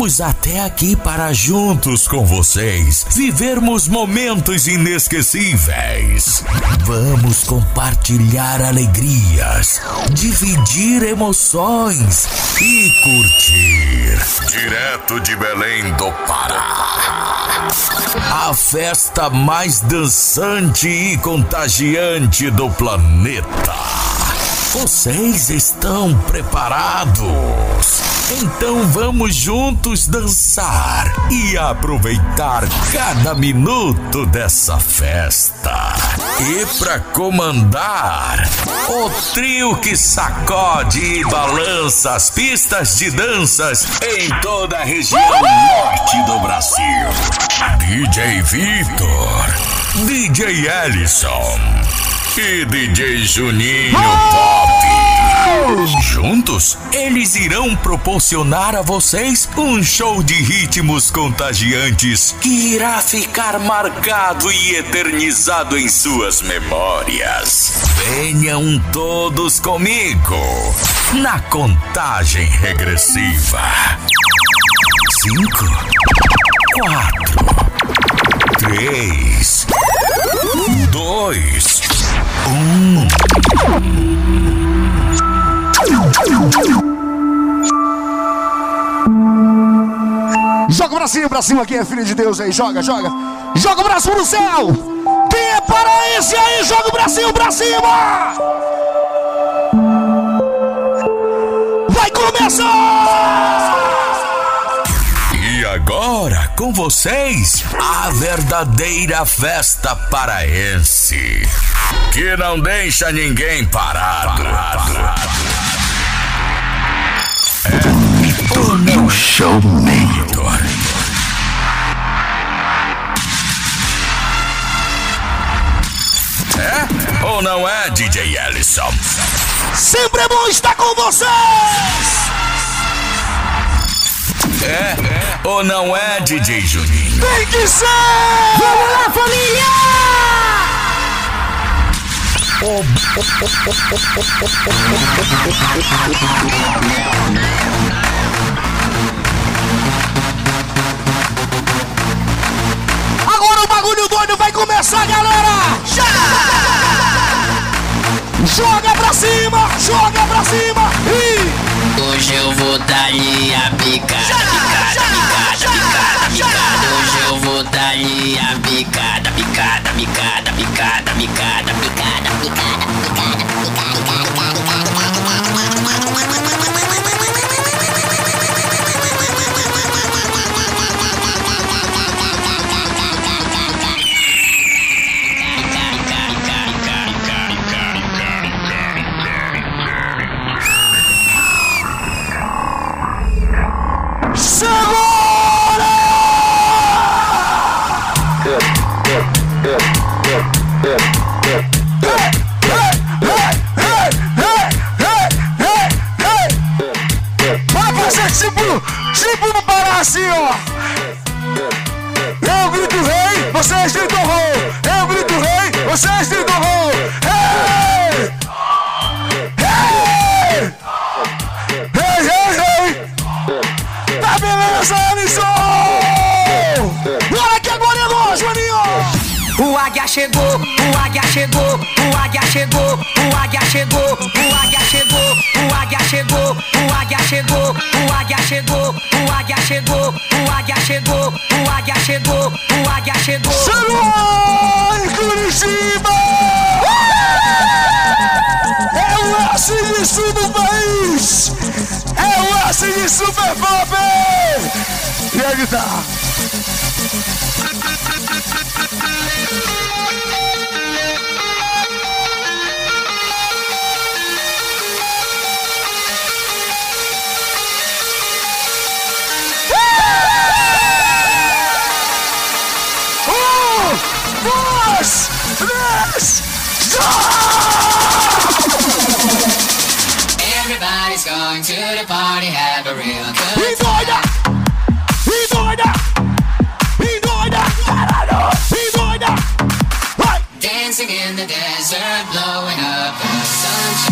Viemos até aqui para juntos com vocês vivermos momentos inesquecíveis. Vamos compartilhar alegrias, dividir emoções e curtir. Direto de Belém do Pará. A festa mais dançante e contagiante do planeta. Vocês estão preparados? Então vamos juntos dançar e aproveitar cada minuto dessa festa. E para comandar, o trio que sacode e balança as pistas de danças em toda a região norte do Brasil. DJ Vitor, DJ Ellison e DJ Juninho Pop. Juntos, eles irão proporcionar a vocês um show de ritmos contagiantes que irá ficar marcado e eternizado em suas memórias. Venham todos comigo na contagem regressiva. Cinco, quatro, três, dois, um. Joga o bracinho pra cima, quem é filho de Deus aí, joga, joga. Joga o braço no céu. Quem é paraense aí, joga o bracinho pra cima. Vai começar! E agora, com vocês, a verdadeira festa paraense. Que não deixa ninguém parado. parado. É o meu ou não é, DJ Ellison? Sempre é bom estar com vocês! É, é ou não é, DJ Juninho? Tem que ser! Vamos lá, família! Agora o bagulho doido vai começar, galera! Já! Joga pra cima, joga pra cima e... Hoje eu vou dar-lhe a picada, picada, picada, picada, picada. Hoje eu vou dar-lhe a picada, picada, picada, picada, picada, picada, picada, picada, Vai Come to the party, have a real good time. Right. Dancing in the desert, blowing up the sunshine.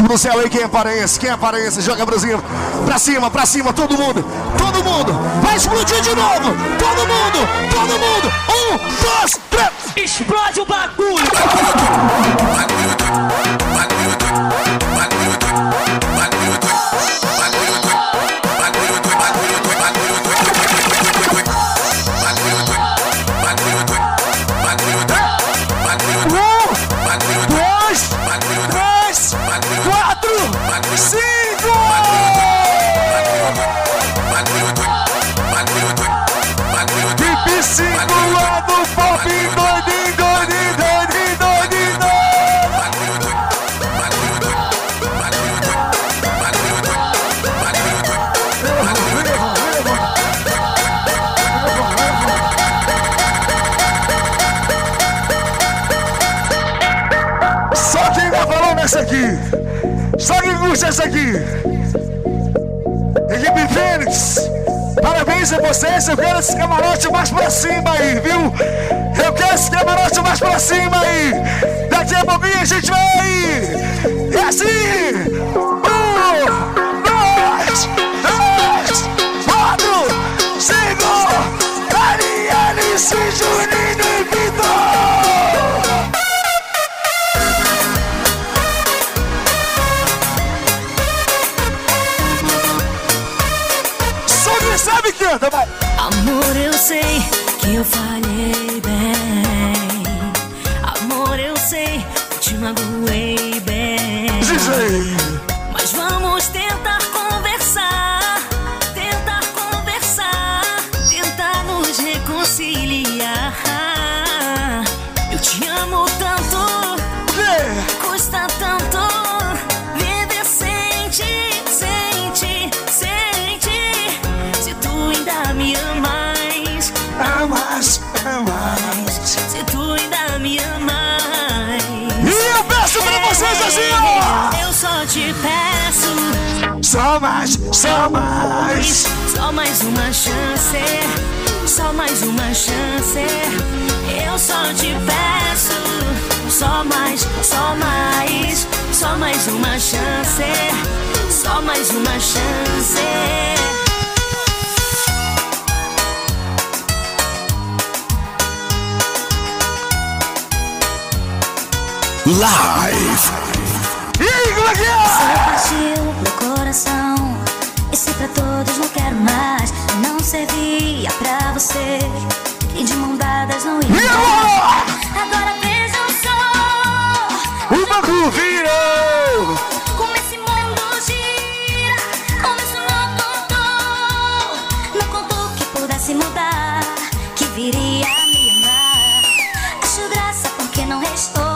Braço pro céu aí, quem é paraense, quem é paraense, joga o bracinho pra cima, pra cima, todo mundo, todo mundo, vai explodir de novo, todo mundo, todo mundo, um, dois, três, Explode o bagulho! Curte essa aqui. Equipe Fênix. Parabéns a vocês. Eu quero esse camarote mais pra cima aí, viu? Eu quero esse camarote mais pra cima aí. Daqui a pouquinho a gente vai. É assim. Um, dois, três, quatro, cinco. Ariane, Juninho canta, vai. Amor, eu sei que eu falhei bem. Amor, eu sei que te magoei bem. Mas vamos tentar Só mais, só mais. só mais uma chance, só mais uma chance. Eu só te peço, só mais, só mais, só mais uma chance, só mais uma chance. Live. E aí, como é que é? partiu meu coração. E se pra todos não quero mais, não servia pra você. E de mão dadas não ia. E agora? Agora vejam só O banco virou. como esse mundo gira. Como isso não contou. Não contou que pudesse mudar. Que viria a me amar. Acho graça porque não restou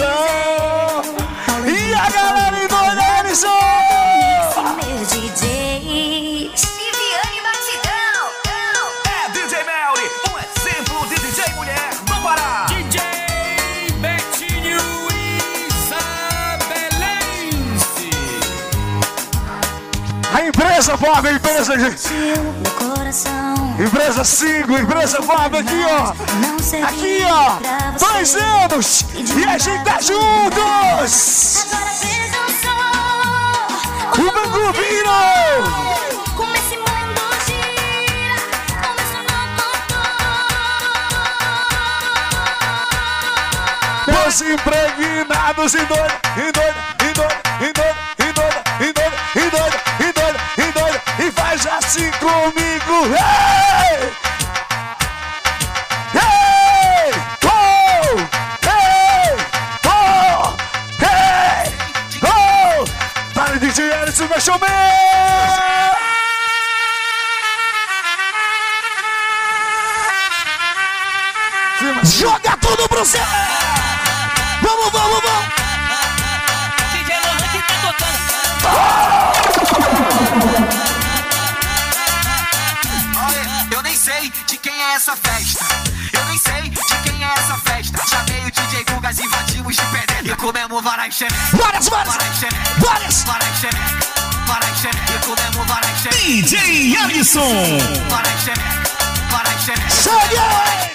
E a galera em! Meus DJs. Viviane Batidão. É DJ Melly, um exemplo de DJ mulher do Pará. DJ Betinho Isabelense. A empresa Bob, a empresa, gente. Meu coração. Empresa 5, empresa Bob aqui, ó. Aqui, ó. Dois anos. E a gente tá juntos. O não contou. Meus impregnados em doida, em doida, em doida, em doida, em doida, em doida, em doida, em doida, em doida. E faz assim comigo. Hey! Essa festa. Eu nem sei de quem é essa festa. Chamei o DJ Gugas, invadimos de pedreiro. E comemos varai xeneca. Várias, várias! Varai xeneca. Várias! Varai xeneca. Varai. E comemos varai xeneca. DJ Alisson. Varai xeneca. Varai xeneca. Segue!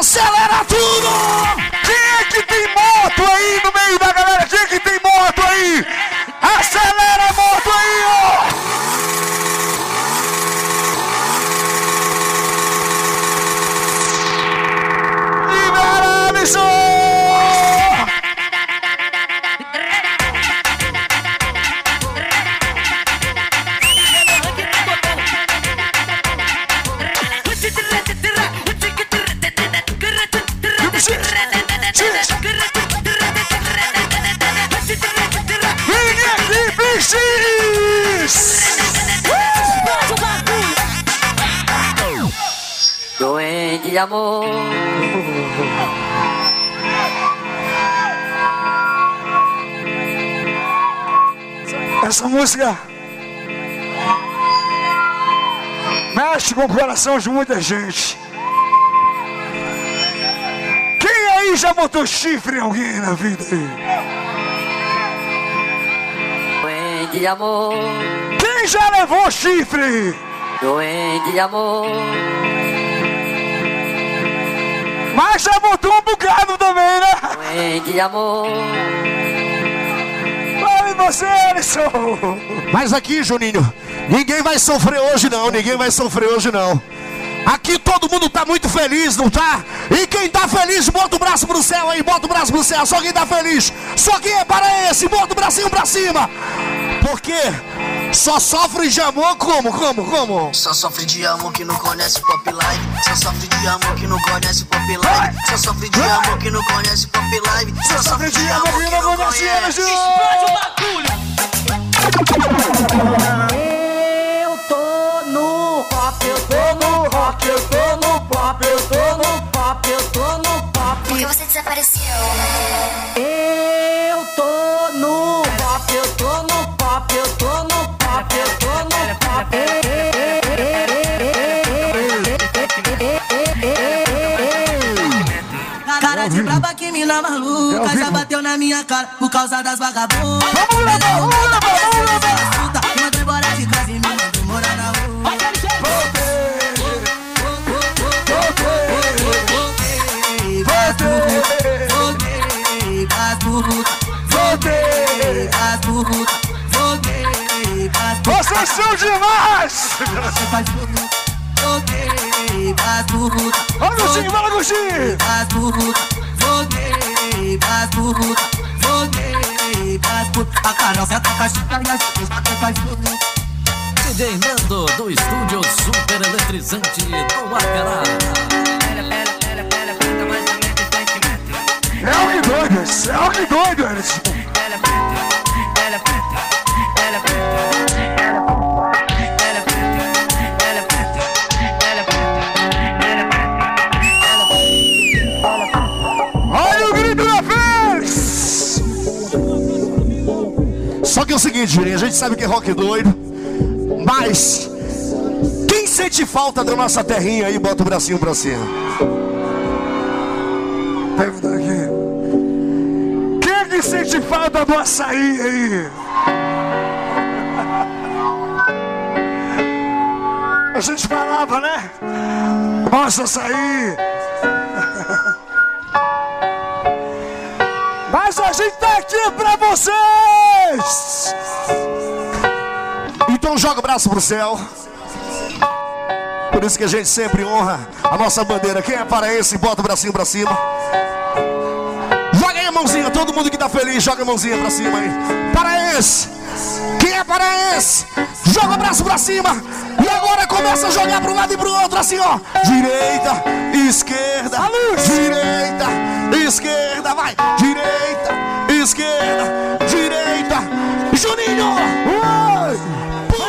Acelera tudo! Quem é que tem moto aí no meio da galera? Quem é que tem moto aí? Acelera Amor. Essa música mexe com o coração de muita gente. Quem aí já botou chifre em alguém na vida aí? Doente de amor. Quem já levou chifre? Doente de amor. Mas já botou um bocado também, né? Doente de amor. Em você, Alisson! Mas aqui, Juninho, ninguém vai sofrer hoje não, ninguém vai sofrer hoje não. Aqui todo mundo tá muito feliz, não tá? E quem tá feliz, bota o braço pro céu aí, bota o braço pro céu. Só quem tá feliz, só quem é para esse, bota o bracinho pra cima. Porque só sofre de amor como, como, como? Só sofre de amor que não conhece pop live. Só sofre de amor que não conhece pop live. Só sofre de amor que não conhece pop live. Só sofre de amor que não conhece. Eu Braba que mina maluca Já bateu na minha cara por causa das vagabundas. Vamos levar, vamos levar, vamos levar! Me mandou embora de casa e me mandou morar na rua Voltei pras burrutas Voltei. Pras burrutas Voltei. Pras burrutas Vocês são demais! Voltei. Pras burrutas Olha o Agostinho! pras burrutas, Voltei pras putas, voltei pras putas. A Carol senta com a chica e as putas a chica. DJ Nando, do estúdio super eletrizante do Arcará. Pera, pera, pera, pera, conta mais ou sentimento. É o que doido, é o que doido, Anderson. Ela preta, ela preta, ela preta. A gente sabe que é rock doido, mas quem sente falta da nossa terrinha aí, bota o bracinho pra cima. Aqui. Quem é que sente falta do açaí aí? A gente falava, né? Nossa, açaí. Mas a gente tá aqui pra vocês! Joga o braço pro céu. Por isso que a gente sempre honra a nossa bandeira. Quem é paraense, bota o bracinho pra cima. Joga aí a mãozinha, todo mundo que tá feliz, joga a mãozinha pra cima aí. Paraense! Quem é paraense? Joga o braço pra cima. E agora começa a jogar pro lado e pro outro, assim ó. Direita, esquerda, direita, esquerda, vai. Direita, esquerda, direita. Juninho! Oi!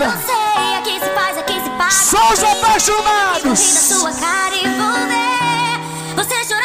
grana? Não sei a quem se faz, a quem se paga. Só os apaixonados. eu da sua cara e vou ver você chorar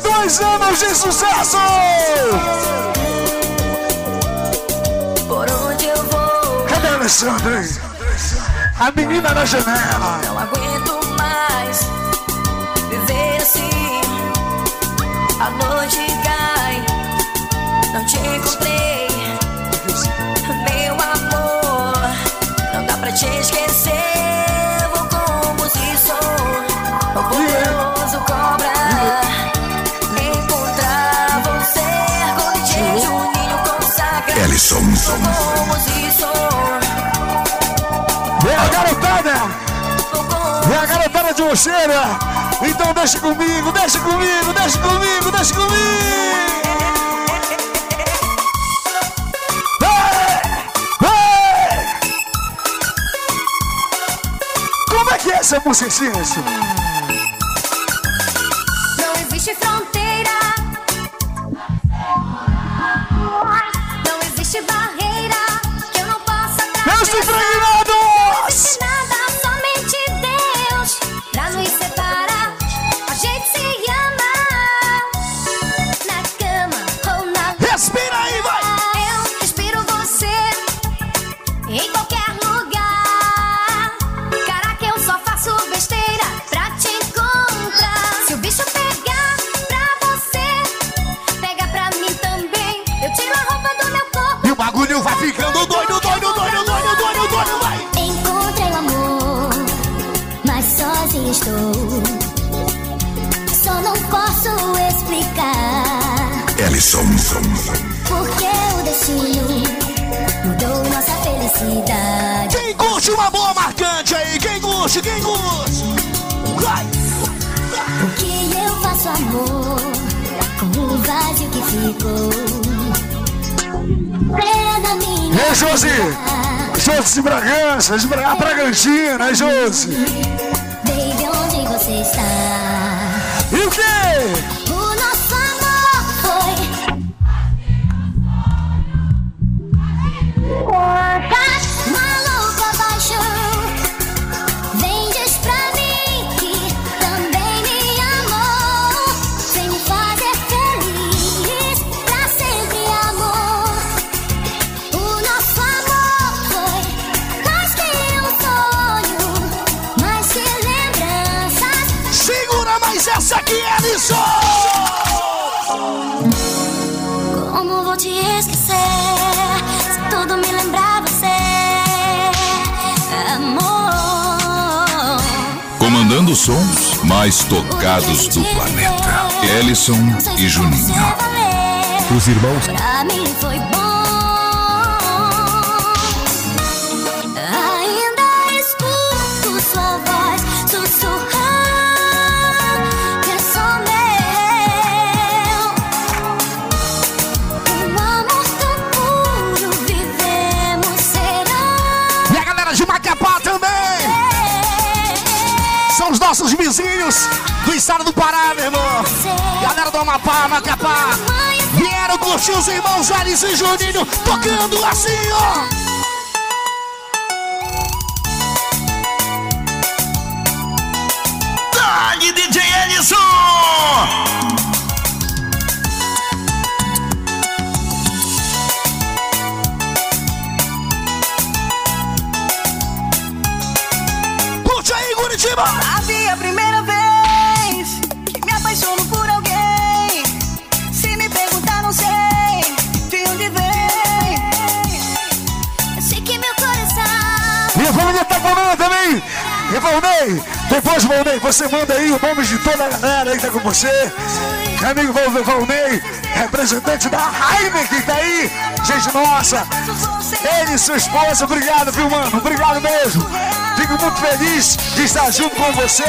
32 anos de sucesso! Por onde eu vou, Cadê a Alexandre? A menina na janela. não aguento mais viver assim. A noite cai, não te encontrei, meu amor. Não dá pra te esquecer. Vou como se sou o poderoso cobra. Se sou. Vem a garotada! Vem a garotada de Oxeira! Então deixa comigo, deixa comigo, deixa comigo, deixa comigo! Ei! Ei! Como é que é essa música, gente? Não existe fronteira. Explicar Ellison. porque o destino mudou nossa felicidade. Quem curte uma boa marcante aí? Quem curte? Quem curte? Vai! O que eu faço, amor, com o vazio que ficou? Da minha Ei, Josi! Josi de Bragança, de Bra... Bragantina, Josi? Baby, onde você está? E o quê? Os sons mais tocados do planeta. Ellison e Juninho. Os irmãos. Nossos vizinhos do estado do Pará, meu irmão! Galera do Amapá, Macapá! Vieram curtir os irmãos Alice e Juninho tocando assim, ó! Dali, DJ Ellison! E Valnei, depois Valnei, você manda aí o nome de toda a galera aí que tá com você. Amigo Val- Valnei, representante da Heineken que tá aí. Gente, nossa. Ele e sua esposa, obrigado, viu, mano? Obrigado mesmo. Fico muito feliz de estar junto com você.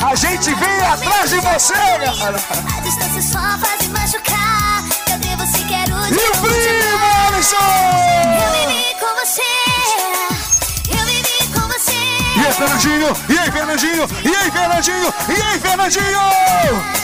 A gente vem atrás de você, galera. A distância só faz me machucar. Cadê você? Quero te E o primo, Eu Alisson! vivi com você. Aí, Fernandinho? E aí, Fernandinho? E aí, Fernandinho? E aí, Fernandinho?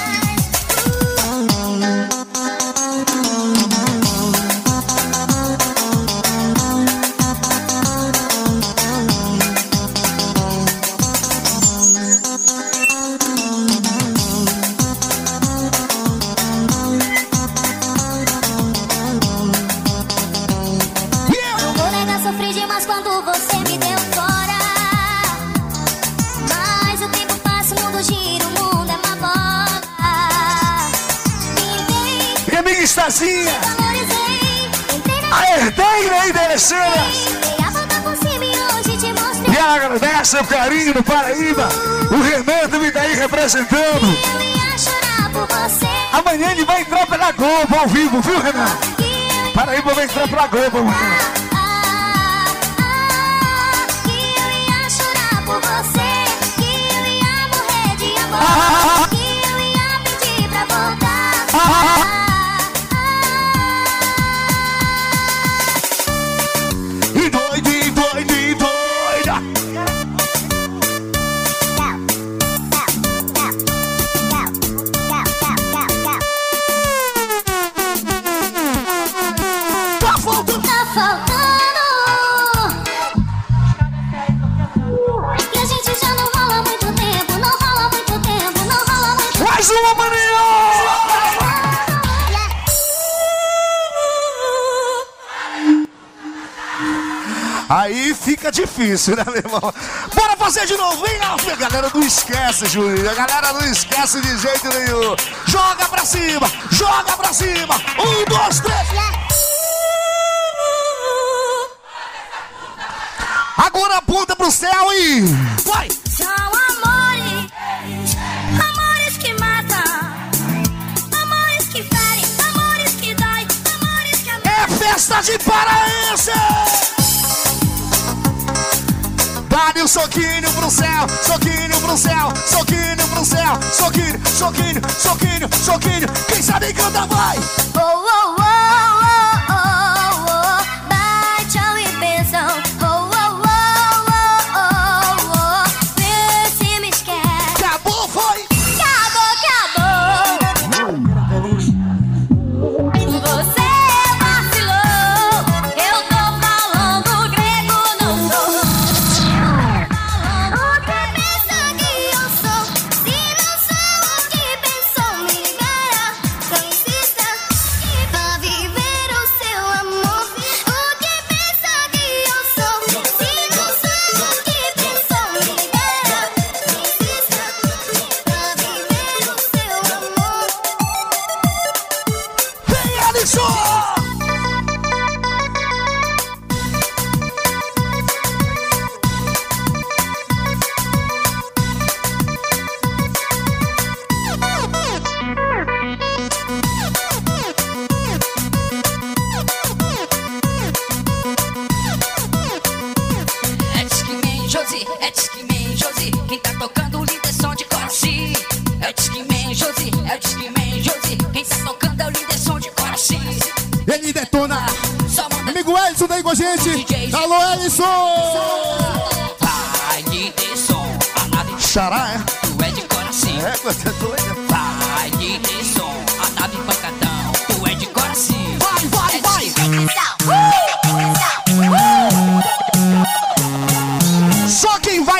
Volta por cima e hoje te mostrei. E agradece o carinho do Paraíba. O Renan também tá aí representando. Amanhã ele vai entrar pela Globo ao vivo, viu, Renan? Paraíba vai entrar pela Globo amanhã. Que eu ia Aí fica difícil, né, meu irmão? Bora fazer de novo, vem lá, a galera não esquece, Juninho. A galera não esquece de jeito nenhum. Joga pra cima, joga pra cima. Um, dois, três. Agora aponta pro céu e. Vai! São amores, amores que matam, amores que ferem, amores que dói, amores que É festa de paraense! Dá-lhe um soquinho pro céu, soquinho pro céu, soquinho pro céu, soquinho, soquinho, soquinho, soquinho. Quem sabe canta vai! Oh, oh, oh,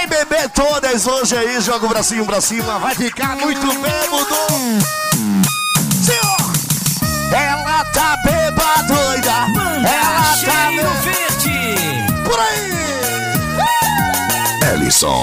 beber todas hoje aí, joga o bracinho pra cima, vai ficar muito bêbado. Senhor! Ela tá beba doida, ela tá beba... verde. Por aí! Ellison.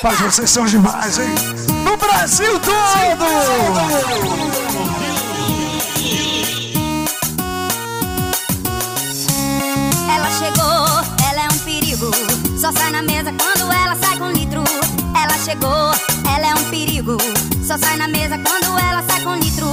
Rapaz, vocês são demais, hein? No Brasil todo! Ela chegou, ela é um perigo. Só sai na mesa quando ela sai com litro. Ela chegou, ela é um perigo. Só sai na mesa quando ela sai com litro.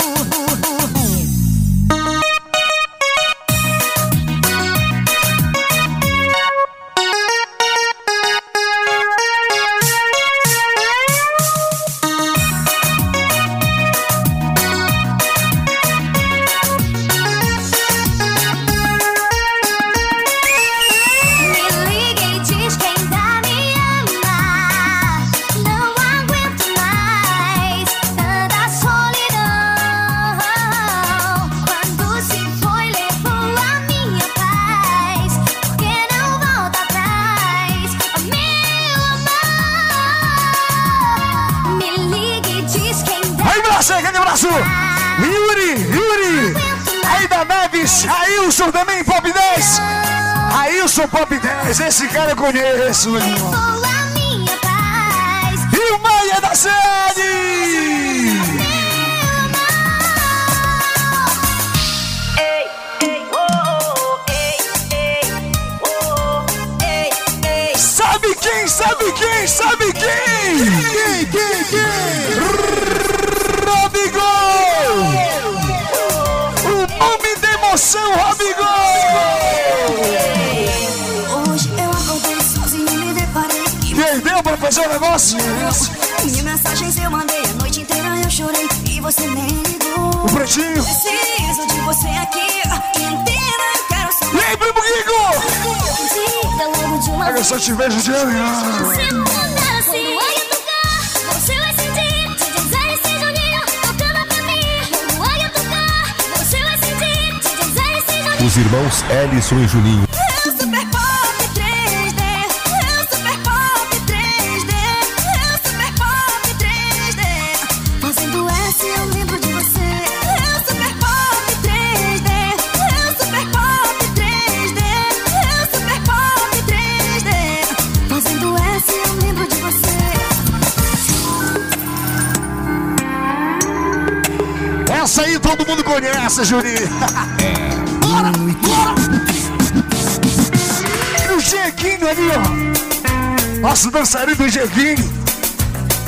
Ailson também, Pop 10! Ailson Pop 10, esse cara eu conheço, meu irmão. minha paz. E o Maia da Sede! Sabe quem? Sabe quem? Sabe quem? Quem? Quem? Quem? Robigol! Emoção, Robigol! Hoje eu acordei sozinho e me deparei Perdeu pra fazer o negócio? Mil mensagens eu mandei a noite inteira eu chorei e você nem ligou. O pretinho. Preciso de você aqui, inteira eu quero E aí, primo Guigo? Diga logo de uma Olha, eu só te vejo de amanhã. Os irmãos Ellison e Juninho. É o Super Pop 3D, é o Super Pop 3D, é o Super Pop 3D. Fazendo S eu lembro de você. É o Super Pop 3D, é o Super Pop 3D, é o Super Pop 3D. Fazendo S eu lembro de você. todo mundo conhece, Juninho. bora, Ali, ó. Nosso dançarino do Jequinho.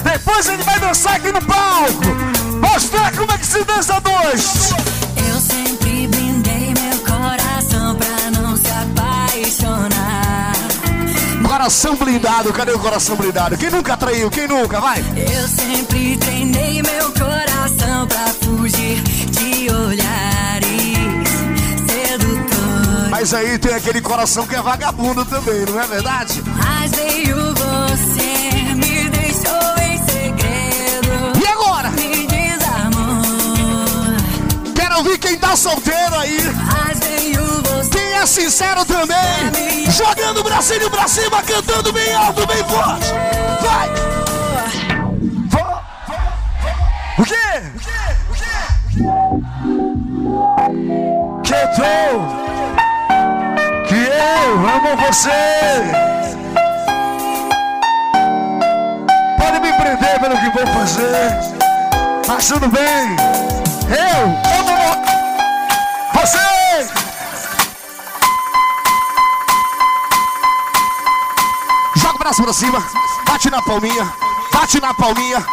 Depois ele vai dançar aqui no palco. Mostrar como é que se dança dois. Eu sempre brindei meu coração pra não se apaixonar. Coração blindado, cadê o coração blindado? Quem nunca traiu? Quem nunca? Vai! Eu sempre treinei meu coração pra fugir de sedutores. Mas aí tem aquele coração que é vagabundo também, não é verdade? Mas veio você, me deixou em segredo. E agora? Me. Quero ouvir quem tá solteiro aí. Mas veio você. Quem é sincero também. Jogando o bracinho pra cima, cantando bem alto, bem forte. Vai! O quê? Que eu Que eu amo você. Pode me prender pelo que vou fazer. Mas tudo bem. Eu amo você. Joga o braço pra cima, bate na palminha, bate na palminha.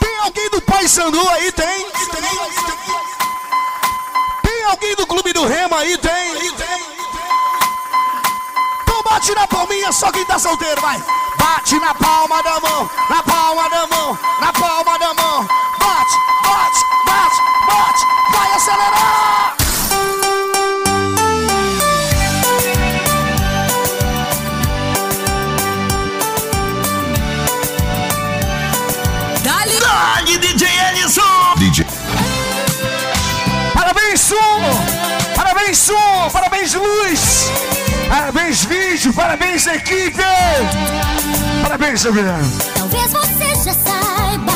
Tem alguém do Pai Sandu aí? Tem? Tem alguém do Clube do Remo aí? Tem? Então bate na palminha, só quem tá solteiro, vai. Bate na palma da mão, na palma da mão, na palma da mão. Bate, bate, bate, bate, vai acelerar. Dali! Dali, DJ Ellison! DJ. Parabéns, som! Parabéns, som! Parabéns, luz! Parabéns, vídeo! Parabéns, equipe! Parabéns, Juliano! Talvez você já saiba.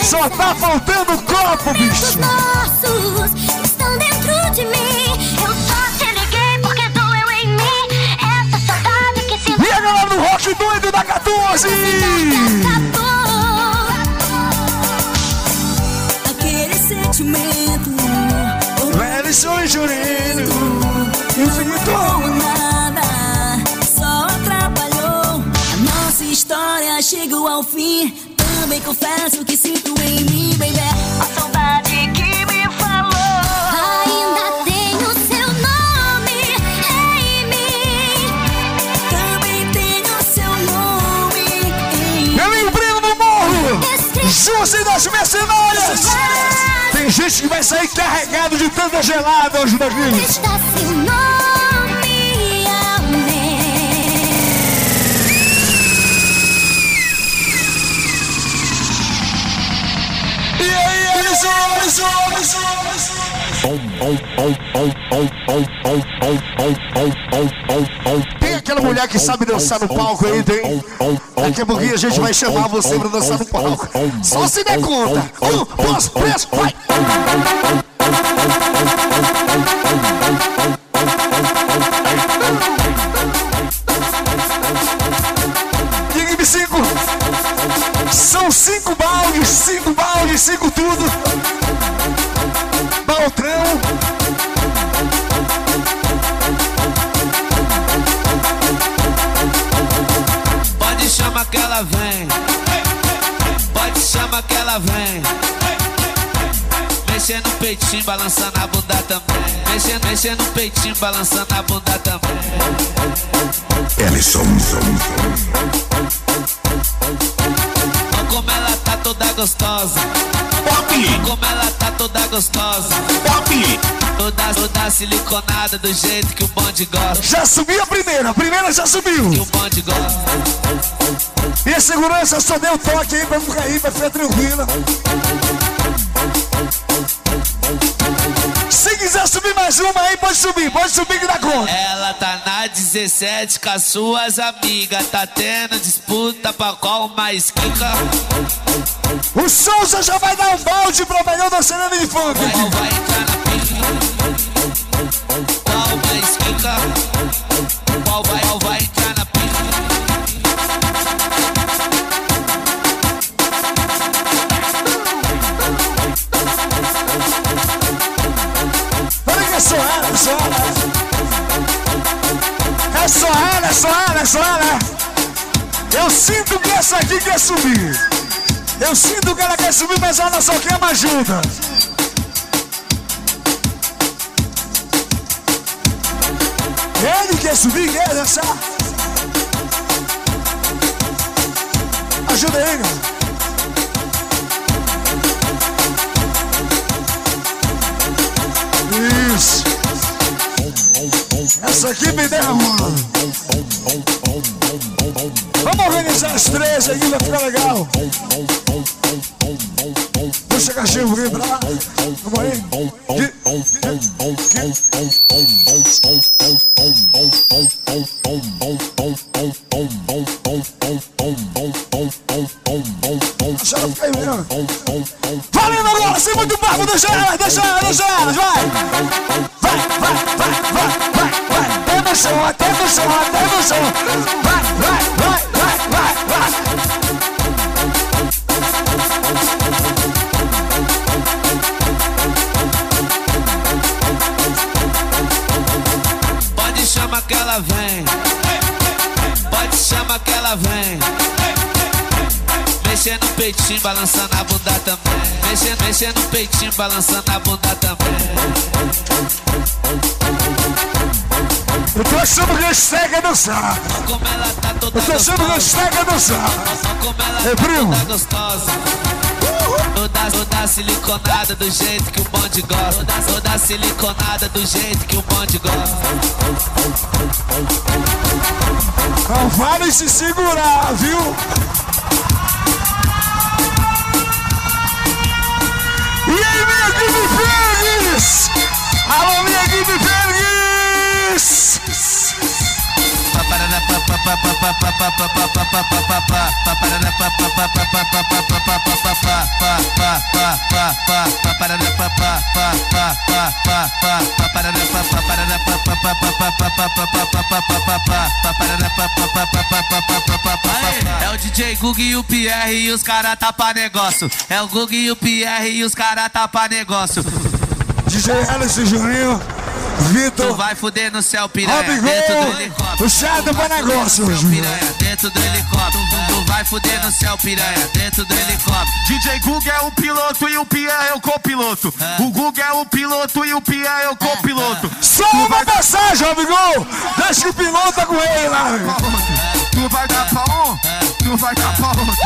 Só tá faltando copo, momentos bicho! nossos que estão dentro de mim. Eu só te liguei porque doeu em mim. Essa saudade que sinto. E a galera do Rock Doido da 14! Aquele sentimento. Juninho! Não Infinito! nada, só atrapalhou. A nossa história chegou ao fim. Também confesso que sinto em mim, baby. A saudade que me falou. Ainda tenho seu nome em mim. Também tenho seu nome em Meu lembrino do morro! Jusce das mercenárias! Gente que vai sair carregado de tanta gelada hoje daqui! Está seu nome, amém. E aí, Ellison, Ellison, Ellison, Ellison! Tem aquela mulher que sabe dançar no palco aí, tem? Daqui a pouquinho a gente vai chamar você pra dançar no palco. Só se der conta. Um, dois, três, vai! Equipe 5! São cinco baldes, cinco baldes, cinco tudo! Baltrão! Que ela vem. Pode chamar que ela vem. Mexendo no peitinho, balançando a bunda também. Mexendo, mexendo no peitinho, balançando a bunda também. Ellison. Como ela tá toda gostosa. Olha como ela tá toda gostosa. Toda, toda siliconada do jeito que o bonde gosta. Já subiu a primeira, a primeira já subiu! Que o bonde gosta. E a segurança só deu toque aí pra não cair, pra ficar tranquila. Se quiser subir mais uma aí, pode subir, pode subir que dá conta. Ela tá na 17 com as suas amigas. Tá tendo disputa pra qual mais quica. O Souza já vai dar um balde pro melhor dançarino de funk. Qual vai entrar na pica? Qual mais quica? Qual vai, qual vai é só ela. É só ela, é só ela, é. Eu sinto que essa aqui quer subir. Eu sinto que ela quer subir, mas ela só quer uma ajuda. Ele quer subir, quer dançar. Ajuda aí, cara. Isso. Essa aqui me derrama. Vamos organizar as três aí, vai ficar legal. Puxa cachimbo aqui pra lá. Vamos aí. Deixa. Valendo agora, sem muito papo, deixa ela, deixa ela, deixa ela, vai, no chão, até no chão! Vai, vai, vai, vai, vai, vai! Pode chamar que ela vem. Pode chamar que ela vem. Mexendo no peitinho, balançando a bunda também. Mexendo, mexendo no peitinho, balançando a bunda também. Tô achando que esse é dançar. Eu tô achando que esse é dançar. É, primo. Toda, toda siliconada do jeito que o bonde gosta. Toda, toda siliconada do jeito que o bonde gosta. Não vale se segurar, viu? E aí, minha equipe Fênix! Alô, minha equipe Fênix! É o DJ Gug e o Pierre e os cara tá pra negócio. É o Gug e o Pierre e os cara tá pra negócio. DJ Alice Juninho, Tu Vitor, vai fuder no céu, piranha, Robin dentro do Gol, helicóptero. puxado pra negócios. Piranha, dentro do helicóptero. Tu vai fuder no céu, piranha, dentro do helicóptero. DJ Gug é o piloto e o Pia é o copiloto. O Gug é o piloto e o Pia é o copiloto. Só uma passagem, Robigol! Deixa que o piloto com ele lá. Tu vai dar pra um, tu vai dar pra outro.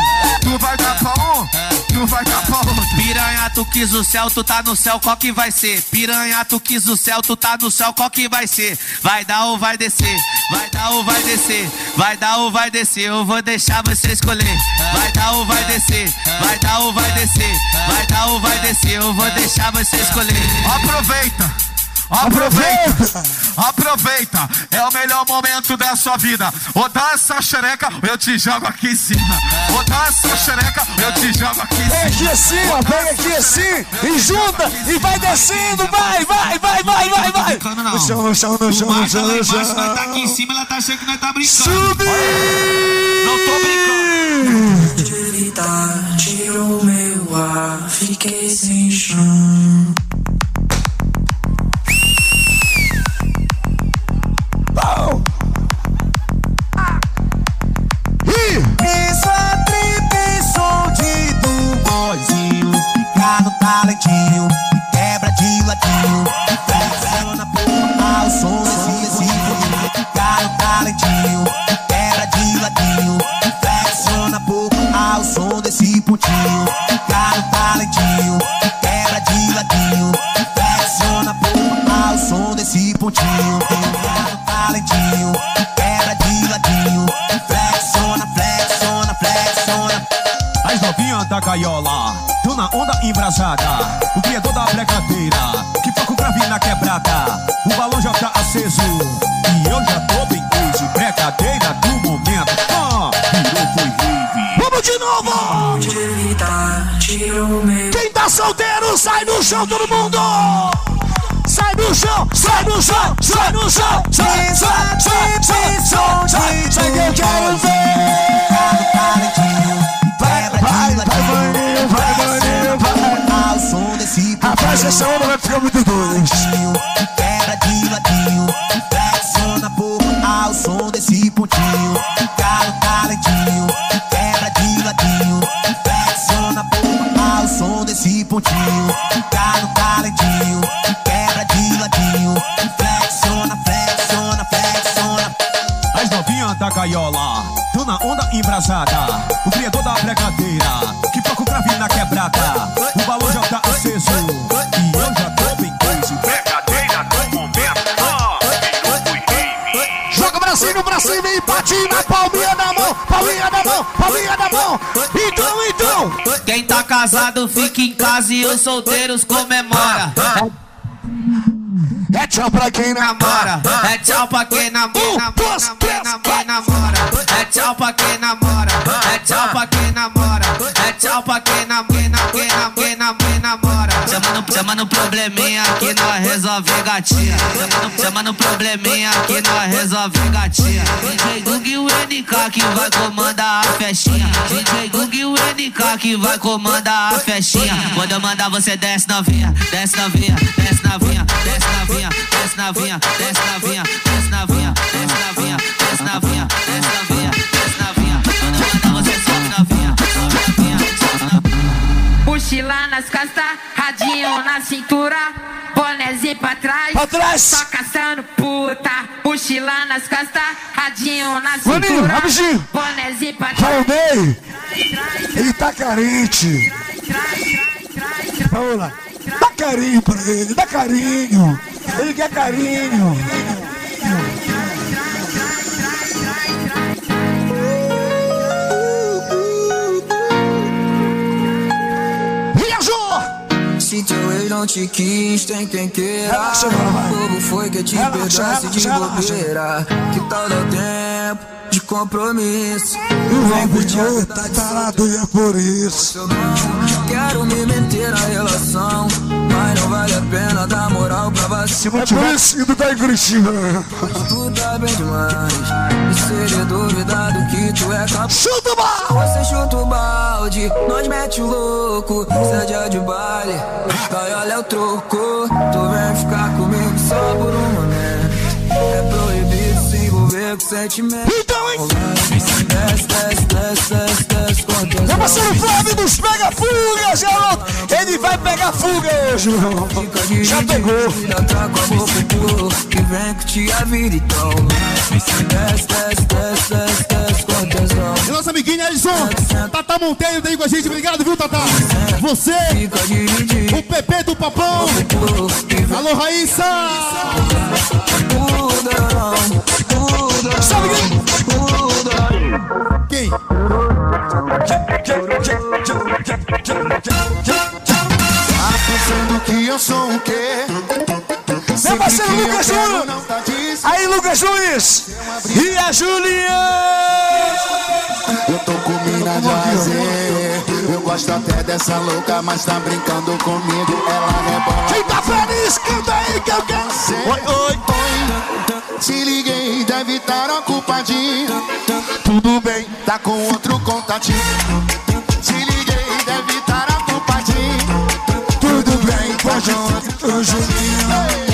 Tu vai dar pra um, vai dar pra outro. Piranha, tu quis o céu, tu tá no céu, qual que vai ser? Piranha, tu quis o céu, tu tá no céu, qual que vai ser? Vai dar ou vai descer? Vai dar ou vai descer? Vai dar ou vai descer? Eu vou deixar você escolher. Vai dar ou vai descer? Vai dar ou vai descer? Vai dar ou vai descer? Eu vou deixar você escolher. Aproveita. Aproveita, aproveita, é o melhor momento da sua vida. Ou dá essa xereca, eu te jogo aqui em cima. Ou dá essa xereca, eu te jogo aqui em Pega cima. aqui assim, ó, pega aqui assim, e junta, e vai descendo, vai, vai, vai, vai, vai, vai. No chão, no chão, no chão, no chão, no chão. tá aqui em cima, ela tá achando que nós tá brincando. Subir! Não tô brincando. De tirou meu ar, fiquei sem chão. Bom. Palminha na mão. Então, então. Quem tá casado fica em casa e os solteiros comemora. É tchau pra quem namora. É tchau pra quem namora. namora, namora, namora. É tchau pra quem namora. É tchau pra quem namora. É tchau pra quem namora. Quem namora, quem namora. Chama no, chama no probleminha que nós resolve gatinha. Chama no probleminha que nós resolve gatinha. DJ Gug e o NK que vai comandar a festinha. DJ Gug e o NK que vai comandar a festinha. Quando eu mandar você desce novinha, desce novinha, desce novinha, desce novinha, desce novinha, desce novinha, desce novinha, desce novinha, desce novinha, desce novinha, Mochila nas costas, radinho na cintura, bonezinho pra trás, Pra trás. só caçando puta. Mochila nas costas, radinho na Maninho, cintura, rapidinho. bonezinho pra trás. Raulney, ele tá carente. Lá. Dá carinho pra ele, dá carinho. Ele quer carinho. Se teu ex não te quis, tem quem queira. Relaxa, vai. Bobo foi que te Relaxa, de bobeira. Que tal dar tempo de compromisso? E vem curtir, tá parado e é por isso. Não quero me meter na relação, mas não vale a pena dar moral pra você. É isso que tu tá em Curitiba. Tu tá bem demais. E seria duvidado que tu é capaz. Chuta o balde! Você chuta o balde, nós mete o louco. Cê é dia de baile, vai olha o troco. Tu vem ficar comigo só por um momento. É proibido se envolver com sentimento. Então, hein? Desce, desce, desce, desce, desce. Meu parceiro Flávio dos Pega Fugas, garoto! Ele vai pegar fuga hoje, meu irmão. Já pegou. Já tá com a boca pro que vem curtir a vida então. Desce, desce, desce, desce, desce. E nossa amiguinha Edson, Tata Monteiro tá aí com a gente, obrigado, viu, Tata? Você, o Pepe do Papão, alô Raíssa! Sabe quem? Tá pensando que eu sou o quê? Meu parceiro eu Lucas Júnior! tá Aí, Lucas Nunes! E a Juliana! Eu tô com mina de azer. Eu gosto até dessa louca, mas tá brincando comigo. Ela rebola. Quem tá feliz, canta aí que eu quero ser! Oi, oi, oi. Se liguei, deve estar ocupadinho. Tudo bem, Tá com outro contatinho. Se liguei, deve estar ocupadinho. tudo bem, pode ir, Julinho.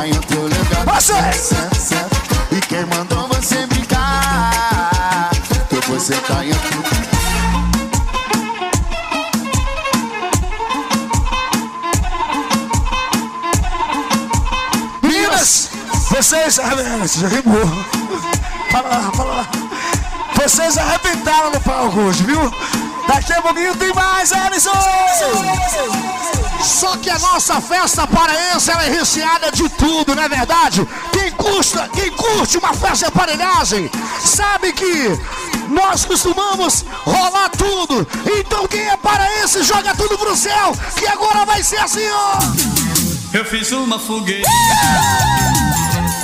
Foi sentar em outro lugar. Você! Certo, certo. E quem mandou você brincar? Tu foi sentar em outro lugar. Meninas, vocês arrebentaram. Fala lá, fala lá. Vocês arrebentaram no palco hoje, viu? Daqui a pouquinho tem mais, Alisson! Só que a nossa festa paraense ela é recheada de tudo, não é verdade? Quem custa, quem curte uma festa de aparelhagem, sabe que nós costumamos rolar tudo. Então quem é paraense joga tudo pro céu, que agora vai ser assim, ó! Eu fiz uma fogueira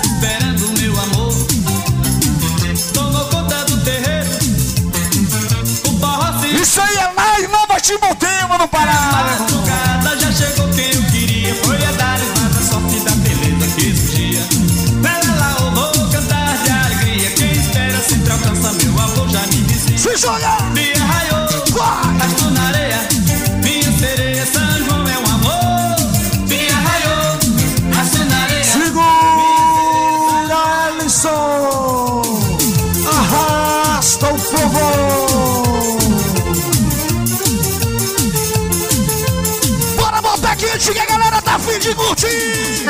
Esperando meu amor Tomou conta do terreiro O se Isso aí é em Nova Timotema, no Pará! Se joga! Me arraiou na areia Minha sereia São João é um amor Me arraiou Arrastou na areia Segura, Alisson! Arrasta o fogo! Bora botar quente que a galera tá afim de curtir!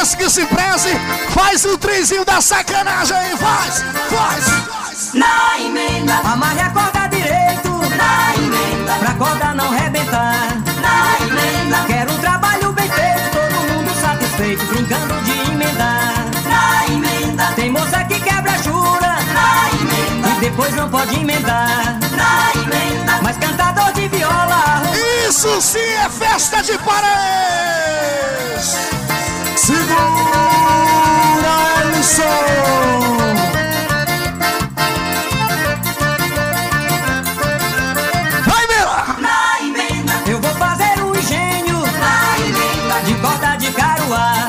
Paraense que se preze, faz o trizinho da sacanagem aí, faz, faz. Na emenda, amarre a corda direito. Na emenda, pra corda não rebentar. Na emenda, quero um trabalho bem feito, todo mundo satisfeito, brincando de emendar. Na emenda, tem moça que quebra jura. Na emenda, e depois não pode emendar. Na emenda, mas cantador de viola. Isso sim é festa de paraense. Segura, Alisson. Vai, emenda, eu vou fazer um engenho. De corda de caruá.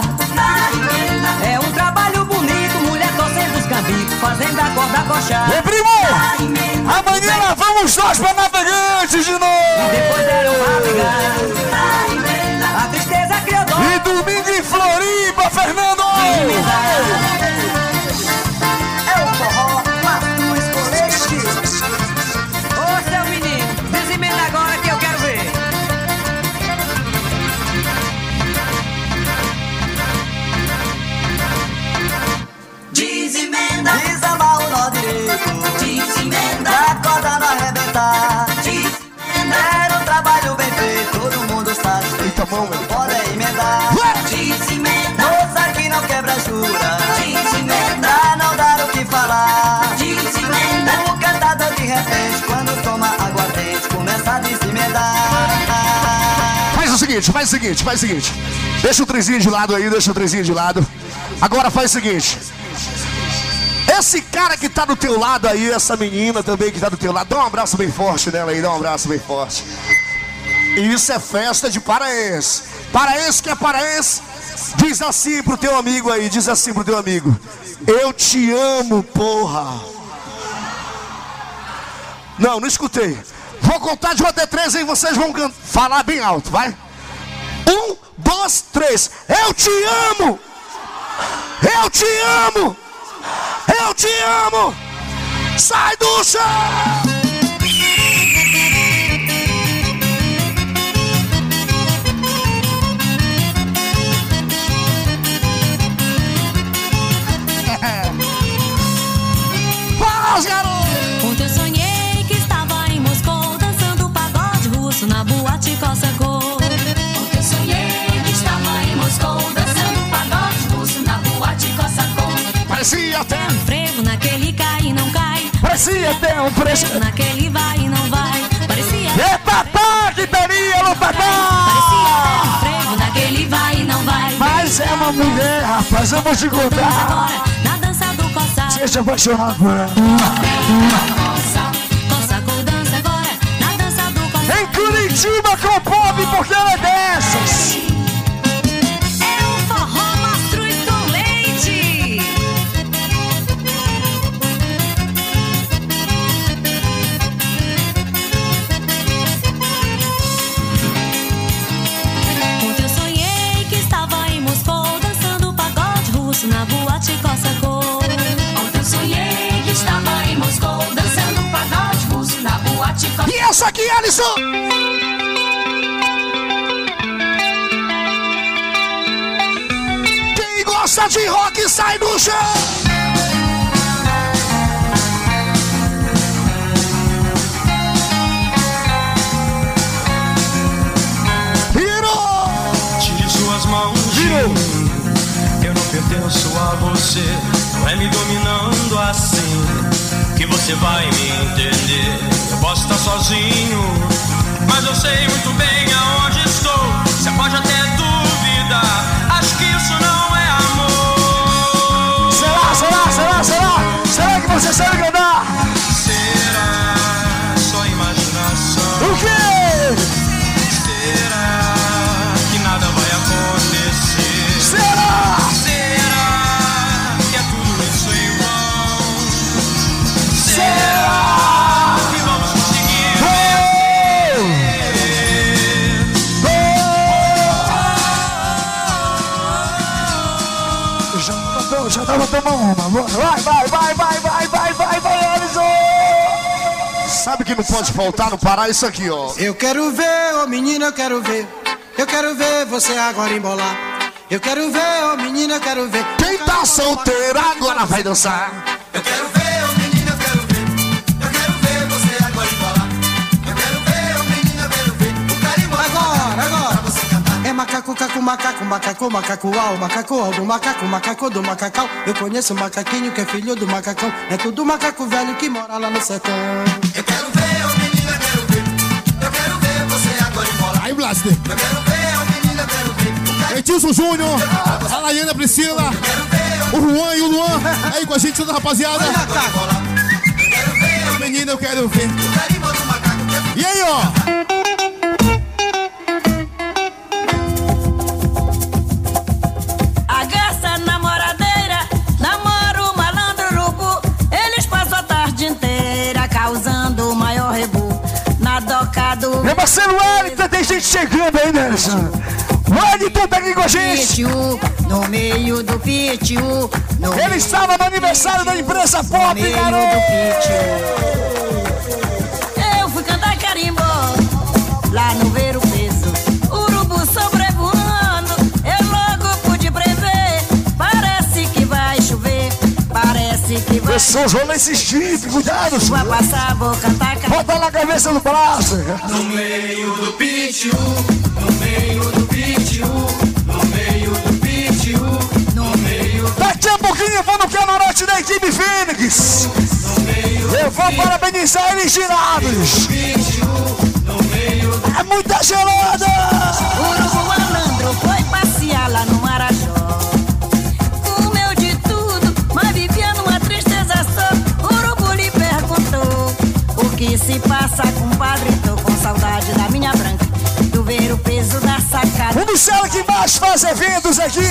É um trabalho bonito, mulher torcendo os cambicos, fazendo a corda coxar. Ô, primo! Amanhã nós vamos nós pra navegantes de novo! Satisfeito. Pode emendar. Desemenda, moça que não quebra jura. Desemenda, pra não dar o que falar. Desemenda, o cantador de repente, quando toma aguardente, começa a desemendar. Faz o seguinte, faz o seguinte, faz o seguinte. Deixa o trezinho de lado aí, deixa o trezinho de lado. Agora faz o seguinte. Esse cara que tá do teu lado aí, essa menina também que tá do teu lado, dá um abraço bem forte nela aí, dá um abraço bem forte. Isso é festa de paraense. Paraense que é paraense, diz assim pro teu amigo aí, diz assim pro teu amigo. Eu te amo, porra. Não, não escutei. Vou contar de um até três e vocês vão falar bem alto, vai? Um, dois, três. Eu te amo! Eu te amo! Eu te amo! Sai do chão! Na boate Cossacô. Ontem eu sonhei que estava em Moscou dançando pagode russo na boate Cossacô. Parecia até um frevo naquele cai e não cai. Parecia até um frevo naquele vai e não vai. Parecia É que teria no Parecia até um frevo naquele vai e não vai. Mas é uma mulher, rapaz, eu vou te contar. Agora na dança do Cossacô. Deixa eu apaixonar por ela. Curitiba com o pop, porque ela é dessas. É o forró mastruz com leite. Ontem eu sonhei que estava em Moscou dançando pagode russo na boate Cossacô. Ontem eu sonhei que estava em Moscou dançando pagode russo na boate Cossacô. E essa aqui, Alisson? Gosta de rock sai do chão. Virou! Tire suas mãos mim. Eu não pertenço a você. Não é me dominando assim que você vai me entender. Eu posso estar sozinho, mas eu sei muito bem aonde estou. Você pode até você sabe cantar? Será só imaginação? O quê? Será que nada vai acontecer? Será? Será que é tudo isso em vão? Será que vamos conseguir Já tava, já tava tomando uma. Vai, vai, vai, vai, vai! Sabe que não pode faltar no Pará isso aqui, ó. Eu quero ver, ô menina, eu quero ver. Eu quero ver você agora embolar. Eu quero ver, ô menina, eu quero ver. Quem tá solteiro agora vai dançar. Eu quero ver, ô menina, eu quero ver. Eu quero ver você agora embolar. Eu quero ver, ô menina, eu quero ver. O carimbo agora, agora. Pra você cantar. É macaco, caco, macaco, macaco, macaco, au, macaco, au do macaco, macaco do macacão. Eu conheço um macaquinho que é filho do macacão. É tudo macaco velho que mora lá no sertão. Ver. Edilson Júnior, a Laiana Priscila, o Juan e o Luan, aí com a gente, toda a rapaziada. Menina, eu quero ver. E aí, ó? A garça namoradeira namora o malandro urubu. Eles passam a tarde inteira causando o maior rebu. Na doca do. Meu parceiro Wellington, gente chegando aí, Nelson. Wellington tá aqui com a gente. No meio do pitiu. Ele estava no aniversário da empresa Pop, meio garoto. Pessoas vão nesse chip, cuidado. Passar, vou cantar carimbó. Bota na cabeça do braço. No meio do pitiu, no meio do pitiu, no meio do pitiu, no meio Daqui a pouquinho eu vou no camarote da equipe Fênix. Eu vou parabenizar eles girados. É muita gelada. Urubu se passa, compadre. Tô com saudade da minha branca. Do ver o peso da sacada. Dos caras que mais faz eventos aqui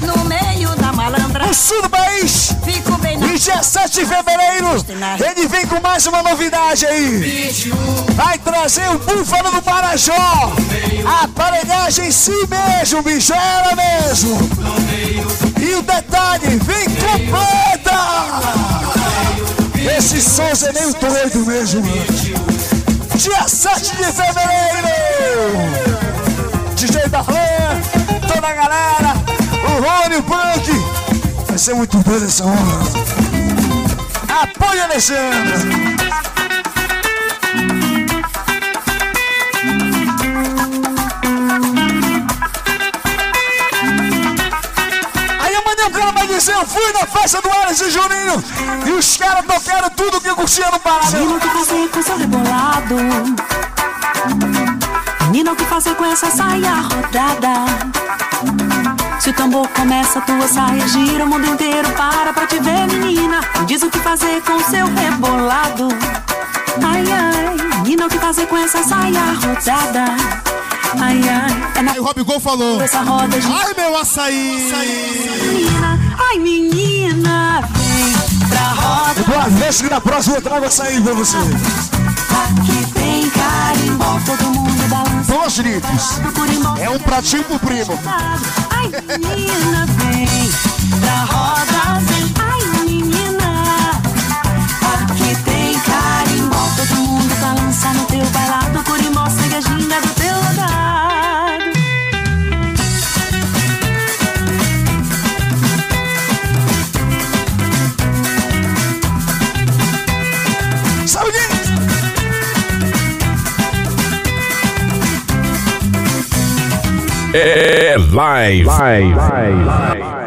No meio da malandra. no sul do país. Fico bem na E dia 7 de fevereiro, ele vem com mais uma novidade aí. Vai trazer o Búfalo do Marajó. A aparelhagem em si mesmo, bicho, era mesmo. E o detalhe, vem completa. Souza é meio doido mesmo. Dia 7 de fevereiro. DJ Darlan, toda a galera, o Rony, o Punk. Vai ser muito doido essa hora. Apoio, Alexandre. Dizer, eu fui na festa do Alex e Juninho e os caras tocaram tudo que curtia no Pará. Menina, o que fazer com seu rebolado? Menina, o que fazer com essa saia rodada? Se o tambor começa, tua saia gira o mundo inteiro para pra te ver, menina. Me diz o que fazer com seu rebolado. Ai, ai, menina, o que fazer com essa saia rodada? Ai, ai, é na Aí o Rob Gol falou. essa roda de Ai, meu açaí. menina. Ai, menina, vem pra roda. Vez que na próxima eu trago essa aí pra você. Aqui tem carimbó, todo mundo balança. Dois litros. É um pratinho pro primo. Ai, menina, vem pra roda, É live. live. live.